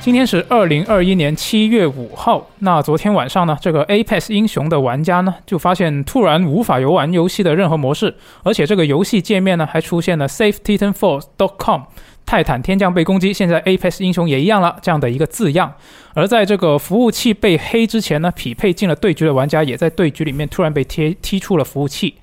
今天是二零二一年七月五号。那昨天晚上呢，这个 Apex 英雄的玩家呢，就发现突然无法游玩游戏的任何模式，而且这个游戏界面呢，还出现了 SafeTitanFall.com 泰坦天降被攻击，现在 Apex 英雄也一样了这样的一个字样。而在这个服务器被黑之前呢，匹配进了对局的玩家也在对局里面突然被贴踢出了服务器。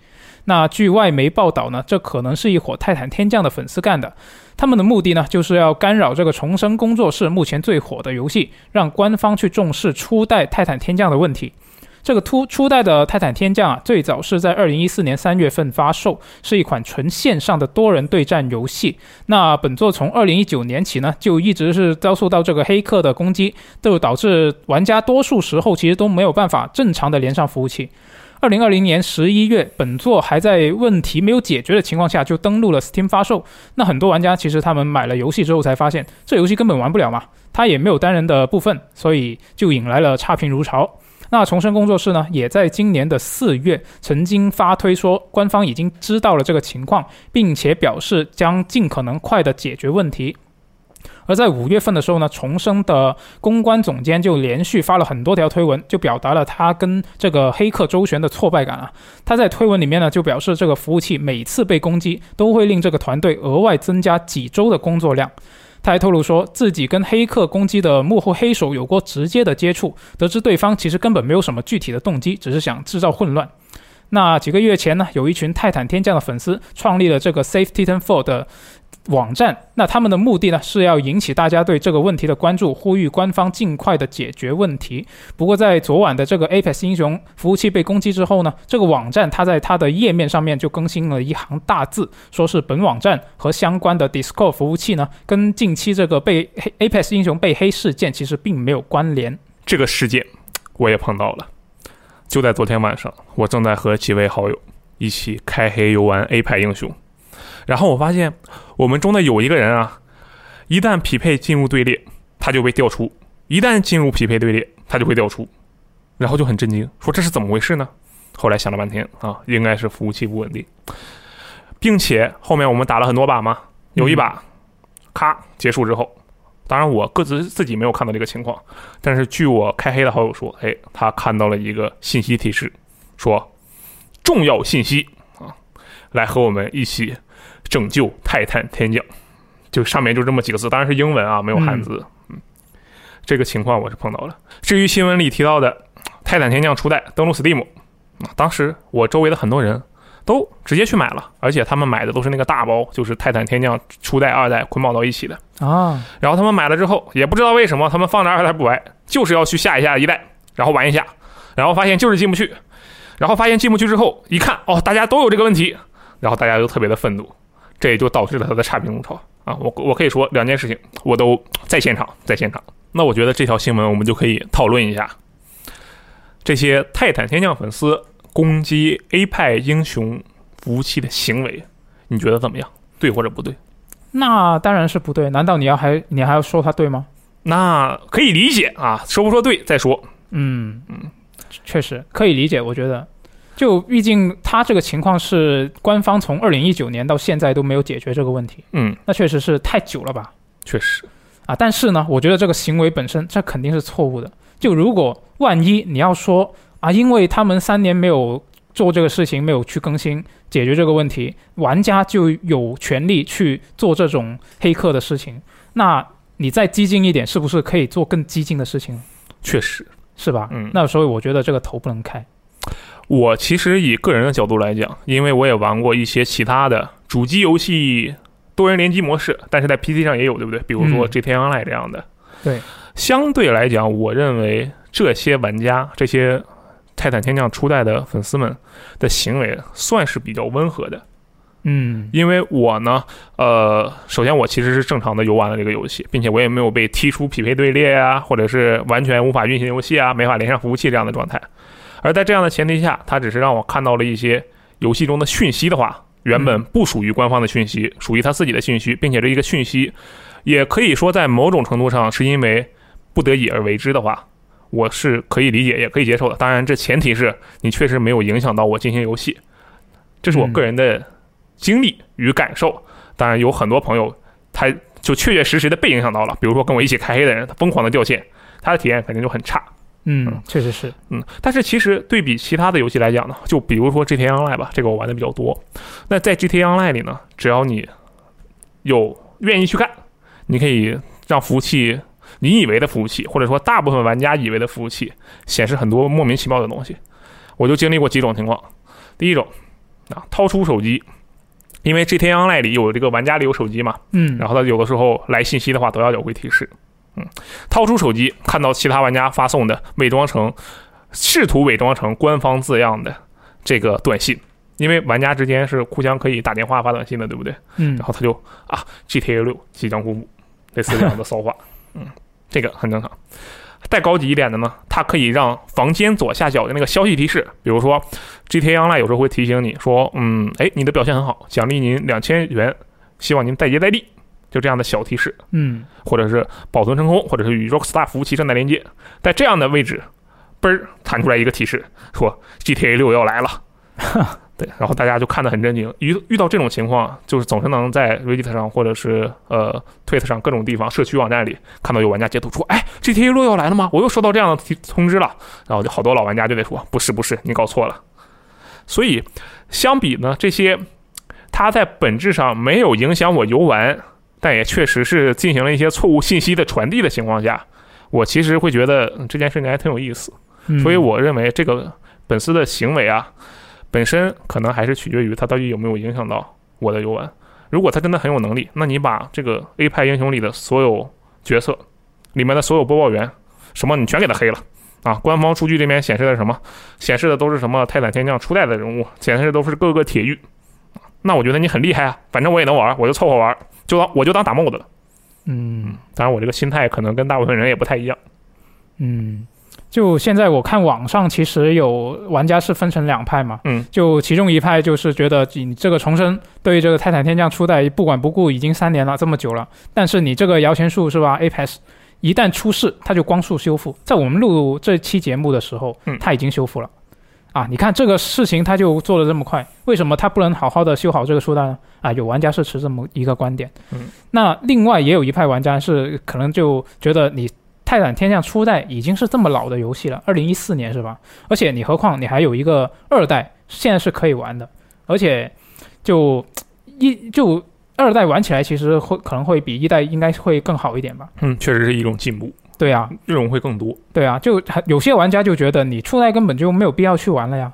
那据外媒报道呢，这可能是一伙泰坦天降的粉丝干的。他们的目的呢，就是要干扰这个重生工作室目前最火的游戏，让官方去重视初代泰坦天降的问题。这个初初代的泰坦天降啊，最早是在二零一四年三月份发售，是一款纯线上的多人对战游戏。那本作从二零一九年起呢，就一直是遭受到这个黑客的攻击，都导致玩家多数时候其实都没有办法正常的连上服务器。二零二零年十一月，本作还在问题没有解决的情况下就登陆了 Steam 发售。那很多玩家其实他们买了游戏之后才发现，这游戏根本玩不了嘛，它也没有单人的部分，所以就引来了差评如潮。那重生工作室呢，也在今年的四月曾经发推说，官方已经知道了这个情况，并且表示将尽可能快的解决问题。而在五月份的时候呢，重生的公关总监就连续发了很多条推文，就表达了他跟这个黑客周旋的挫败感啊。他在推文里面呢，就表示这个服务器每次被攻击都会令这个团队额外增加几周的工作量。他还透露说自己跟黑客攻击的幕后黑手有过直接的接触，得知对方其实根本没有什么具体的动机，只是想制造混乱。那几个月前呢，有一群泰坦天降的粉丝创立了这个 Safe Titan Four 的。网站，那他们的目的呢，是要引起大家对这个问题的关注，呼吁官方尽快的解决问题。不过，在昨晚的这个 Apex 英雄服务器被攻击之后呢，这个网站它在它的页面上面就更新了一行大字，说是本网站和相关的 Discord 服务器呢，跟近期这个被黑 Apex 英雄被黑事件其实并没有关联。这个事件我也碰到了，就在昨天晚上，我正在和几位好友一起开黑游玩 Apex 英雄。然后我发现，我们中的有一个人啊，一旦匹配进入队列，他就被调出；一旦进入匹配队列，他就会调出。然后就很震惊，说这是怎么回事呢？后来想了半天啊，应该是服务器不稳定，并且后面我们打了很多把嘛，有一把，咔结束之后，当然我各自自己没有看到这个情况，但是据我开黑的好友说，哎，他看到了一个信息提示，说重要信息啊，来和我们一起。拯救泰坦天降，就上面就这么几个字，当然是英文啊，没有汉字。嗯，这个情况我是碰到了。至于新闻里提到的泰坦天降初代登陆 Steam，啊，当时我周围的很多人都直接去买了，而且他们买的都是那个大包，就是泰坦天降初代、二代捆绑到一起的啊。然后他们买了之后，也不知道为什么，他们放着二代不玩，就是要去下一下一代，然后玩一下，然后发现就是进不去，然后发现进不去之后，一看哦，大家都有这个问题，然后大家都特别的愤怒。这也就导致了他的差评如潮啊！我我可以说两件事情，我都在现场，在现场。那我觉得这条新闻我们就可以讨论一下，这些泰坦天降粉丝攻击 A 派英雄服务器的行为，你觉得怎么样？对或者不对？那当然是不对。难道你要还你还要说他对吗？那可以理解啊，说不说对再说。嗯嗯，确实可以理解，我觉得。就毕竟他这个情况是官方从二零一九年到现在都没有解决这个问题，嗯，那确实是太久了吧？确实，啊，但是呢，我觉得这个行为本身这肯定是错误的。就如果万一你要说啊，因为他们三年没有做这个事情，没有去更新解决这个问题，玩家就有权利去做这种黑客的事情，那你再激进一点，是不是可以做更激进的事情？确实是吧？嗯，那所以我觉得这个头不能开。我其实以个人的角度来讲，因为我也玩过一些其他的主机游戏多人联机模式，但是在 PC 上也有，对不对？比如说《GTA Online》这样的。对，相对来讲，我认为这些玩家、这些泰坦天降初代的粉丝们的行为算是比较温和的。嗯，因为我呢，呃，首先我其实是正常的游玩了这个游戏，并且我也没有被踢出匹配队列啊，或者是完全无法运行游戏啊，没法连上服务器这样的状态。而在这样的前提下，他只是让我看到了一些游戏中的讯息的话，原本不属于官方的讯息，属于他自己的讯息，并且这一个讯息，也可以说在某种程度上是因为不得已而为之的话，我是可以理解，也可以接受的。当然，这前提是你确实没有影响到我进行游戏，这是我个人的经历与感受。当然，有很多朋友他。就确确实实的被影响到了。比如说跟我一起开黑的人，他疯狂的掉线，他的体验肯定就很差。嗯，确实是。嗯，但是其实对比其他的游戏来讲呢，就比如说 GTA Online 吧，这个我玩的比较多。那在 GTA Online 里呢，只要你有愿意去干，你可以让服务器，你以为的服务器，或者说大部分玩家以为的服务器，显示很多莫名其妙的东西。我就经历过几种情况。第一种啊，掏出手机，因为 GTA Online 里有这个玩家里有手机嘛，嗯，然后他有的时候来信息的话都要有会提示。嗯，掏出手机看到其他玩家发送的伪装成试图伪装成官方字样的这个短信，因为玩家之间是互相可以打电话发短信的，对不对？嗯然，后他就啊，GTA 六即将公布，类似这样的骚话，嗯，这个很正常。再高级一点的呢，它可以让房间左下角的那个消息提示，比如说 GTA Online 有时候会提醒你说，嗯，哎，你的表现很好，奖励您两千元，希望您再接再厉，就这样的小提示。嗯，或者是保存成功，或者是与 Rockstar 服务器正在连接，在这样的位置，嘣儿弹出来一个提示，说 GTA 六要来了。对，然后大家就看得很震惊。遇遇到这种情况，就是总是能在 Reddit 上或者是呃 Twitter 上各种地方社区网站里看到有玩家截图说：“哎，GTA 六要来了吗？我又收到这样的提通知了。”然后就好多老玩家就得说：“不是，不是，你搞错了。”所以相比呢，这些它在本质上没有影响我游玩，但也确实是进行了一些错误信息的传递的情况下，我其实会觉得嗯这件事情还挺有意思。嗯所以我认为这个粉丝的行为啊，本身可能还是取决于他到底有没有影响到我的游玩。如果他真的很有能力，那你把这个 A 派英雄里的所有角色里面的所有播报员什么你全给他黑了啊！官方数据这边显示的什么？显示的都是什么泰坦天降初代的人物，显示的都是各个铁域。那我觉得你很厉害啊，反正我也能玩，我就凑合玩，就当我就当打 mod 了。嗯当然，我这个心态可能跟大部分人也不太一样。嗯，就现在我看网上其实有玩家是分成两派嘛，嗯，就其中一派就是觉得你这个重生对于这个泰坦天降初代不管不顾已经三年了这么久了，但是你这个摇钱树是吧？Apex 一旦出事，它就光速修复。在我们录这期节目的时候嗯，它已经修复了。啊，你看这个事情，他就做的这么快，为什么他不能好好的修好这个初代呢？啊，有玩家是持这么一个观点。嗯，那另外也有一派玩家是可能就觉得你泰坦天降初代已经是这么老的游戏了，二零一四年是吧？而且你何况你还有一个二代，现在是可以玩的，而且就一就二代玩起来其实会可能会比一代应该会更好一点吧？嗯，确实是一种进步，对啊，内容会更多。对啊，就还有些玩家就觉得你初代根本就没有必要去玩了呀，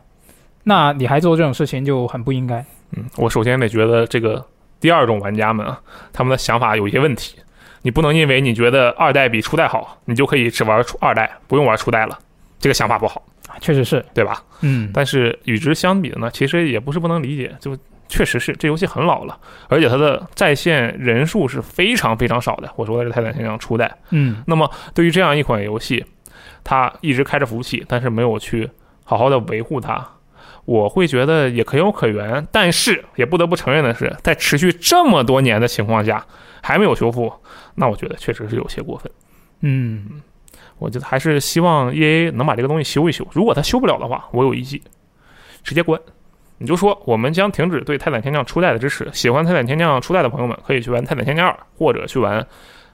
那你还做这种事情就很不应该。嗯，我首先得觉得这个第二种玩家们啊，他们的想法有一些问题。你不能因为你觉得二代比初代好，你就可以只玩初二代，不用玩初代了，这个想法不好，确实是，对吧？嗯，但是与之相比的呢，其实也不是不能理解，就确实是这游戏很老了，而且它的在线人数是非常非常少的。我说的是泰坦天降初代。嗯那么对于这样一款游戏，它一直开着服务器，但是没有去好好的维护它，我会觉得也可有可原。但是也不得不承认的是，在持续这么多年的情况下还没有修复，那我觉得确实是有些过分。嗯我觉得还是希望 EA 能把这个东西修一修。如果它修不了的话，我有一计，直接关。你就说我们将停止对泰坦天降初代的支持。喜欢泰坦天降初代的朋友们可以去玩泰坦天降二，或者去玩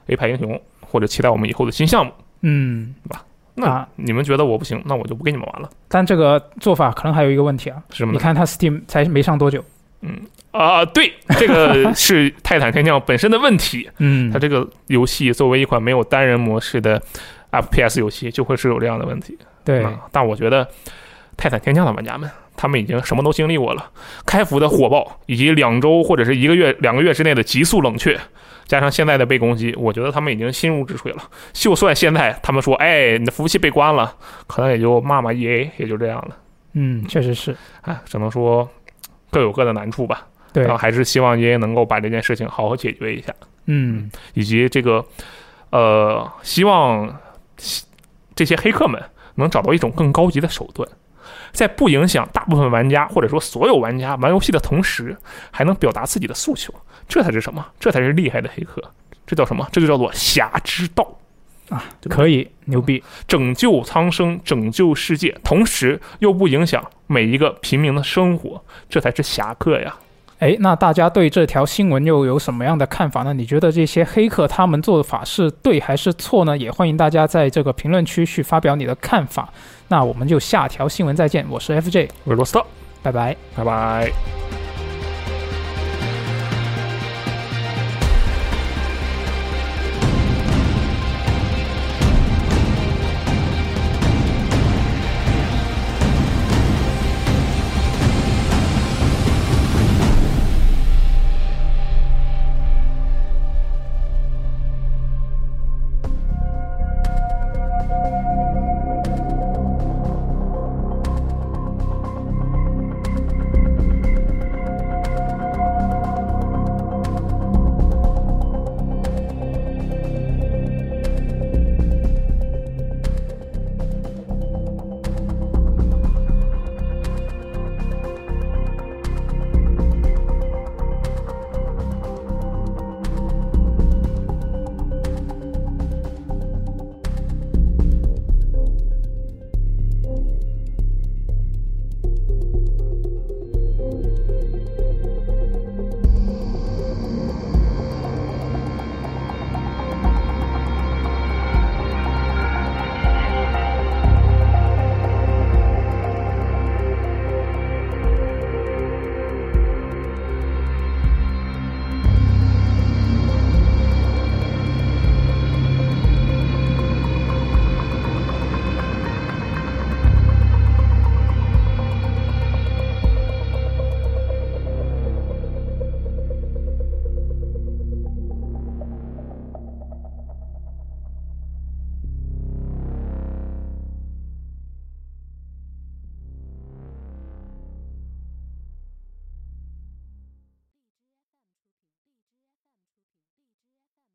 A 派英雄，或者期待我们以后的新项目。嗯，对吧那啊你们觉得我不行，那我就不跟你们玩了，但这个做法可能还有一个问题啊，是什么呢？你看它 Steam 才没上多久，嗯啊、对，这个是泰坦天降本身的问题。嗯它这个游戏作为一款没有单人模式的 FPS 游戏，就会是有这样的问题。对，啊，但我觉得泰坦天降的玩家们，他们已经什么都经历过了，开服的火爆，以及两周或者是一个月、两个月之内的急速冷却，加上现在的被攻击，我觉得他们已经心如止水了。就算现在他们说，哎，你的服务器被关了，可能也就骂骂 EA，也就这样了。嗯，确实是，哎，只能说各有各的难处吧。对然后，还是希望 EA 能够把这件事情好好解决一下，嗯以及这个，呃，希望这些黑客们能找到一种更高级的手段，在不影响大部分玩家或者说所有玩家玩游戏的同时，还能表达自己的诉求，这才是什么？这才是厉害的黑客。这叫什么？这就叫做侠之道。啊，可以，牛逼，拯救苍生，拯救世界，同时又不影响每一个平民的生活，这才是侠客呀！哎，那大家对这条新闻又有什么样的看法呢？你觉得这些黑客他们做的法是对还是错呢？也欢迎大家在这个评论区去发表你的看法。那我们就下条新闻再见，我是 FJ，我是罗斯特，拜拜。拜拜。